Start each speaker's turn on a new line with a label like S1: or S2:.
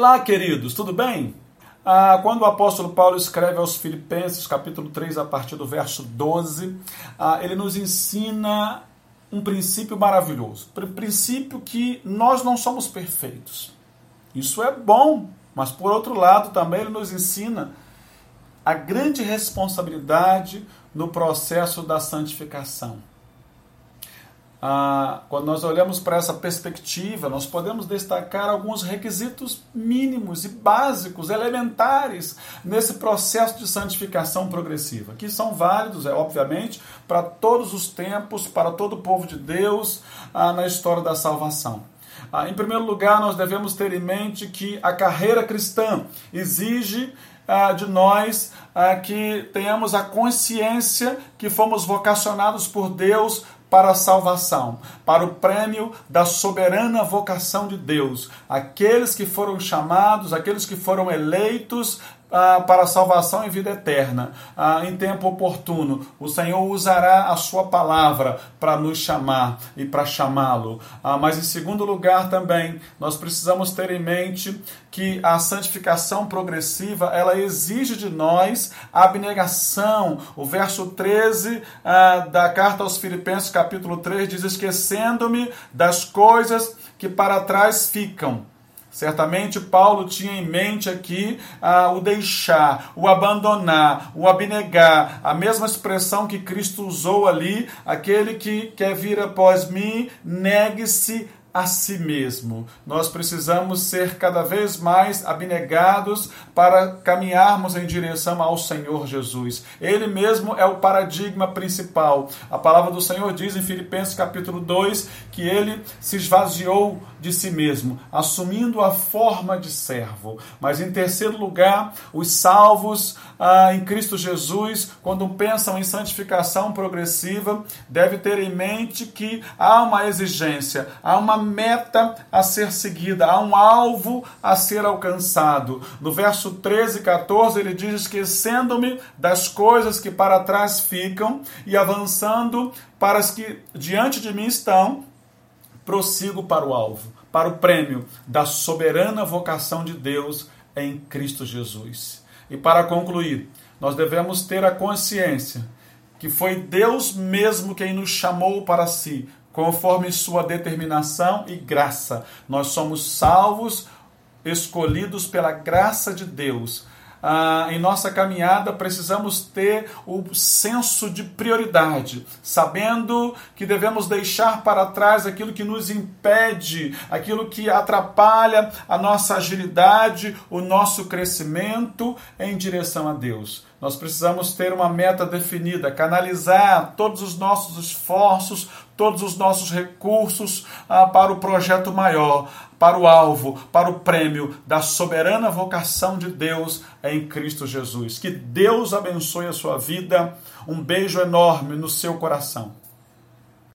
S1: Olá, queridos, tudo bem? Ah, quando o apóstolo Paulo escreve aos Filipenses, capítulo 3, a partir do verso 12, ah, ele nos ensina um princípio maravilhoso. Princípio que nós não somos perfeitos. Isso é bom, mas por outro lado também ele nos ensina a grande responsabilidade no processo da santificação. Ah, quando nós olhamos para essa perspectiva, nós podemos destacar alguns requisitos mínimos e básicos, elementares, nesse processo de santificação progressiva, que são válidos, é obviamente, para todos os tempos, para todo o povo de Deus ah, na história da salvação. Ah, em primeiro lugar, nós devemos ter em mente que a carreira cristã exige ah, de nós ah, que tenhamos a consciência que fomos vocacionados por Deus para a salvação, para o prêmio da soberana vocação de Deus. Aqueles que foram chamados, aqueles que foram eleitos ah, para salvação e vida eterna. Ah, em tempo oportuno, o Senhor usará a sua palavra para nos chamar e para chamá-lo. Ah, mas, em segundo lugar, também, nós precisamos ter em mente que a santificação progressiva ela exige de nós abnegação. O verso 13 ah, da carta aos Filipenses, capítulo 3, diz: Esquecendo-me das coisas que para trás ficam Certamente Paulo tinha em mente aqui ah, o deixar, o abandonar, o abnegar, a mesma expressão que Cristo usou ali, aquele que quer vir após mim, negue-se a si mesmo. Nós precisamos ser cada vez mais abnegados para caminharmos em direção ao Senhor Jesus. Ele mesmo é o paradigma principal. A palavra do Senhor diz em Filipenses capítulo 2 que ele se esvaziou de si mesmo, assumindo a forma de servo. Mas em terceiro lugar, os salvos ah, em Cristo Jesus, quando pensam em santificação progressiva, deve ter em mente que há uma exigência, há uma meta a ser seguida, há um alvo a ser alcançado. No verso 13 e 14 ele diz: Esquecendo-me das coisas que para trás ficam e avançando para as que diante de mim estão, prossigo para o alvo, para o prêmio da soberana vocação de Deus em Cristo Jesus. E para concluir, nós devemos ter a consciência que foi Deus mesmo quem nos chamou para si, conforme sua determinação e graça. Nós somos salvos, escolhidos pela graça de Deus. Ah, em nossa caminhada precisamos ter o senso de prioridade, sabendo que devemos deixar para trás aquilo que nos impede, aquilo que atrapalha a nossa agilidade, o nosso crescimento em direção a Deus. Nós precisamos ter uma meta definida, canalizar todos os nossos esforços, todos os nossos recursos ah, para o projeto maior, para o alvo, para o prêmio da soberana vocação de Deus em Cristo Jesus. Que Deus abençoe a sua vida. Um beijo enorme no seu coração.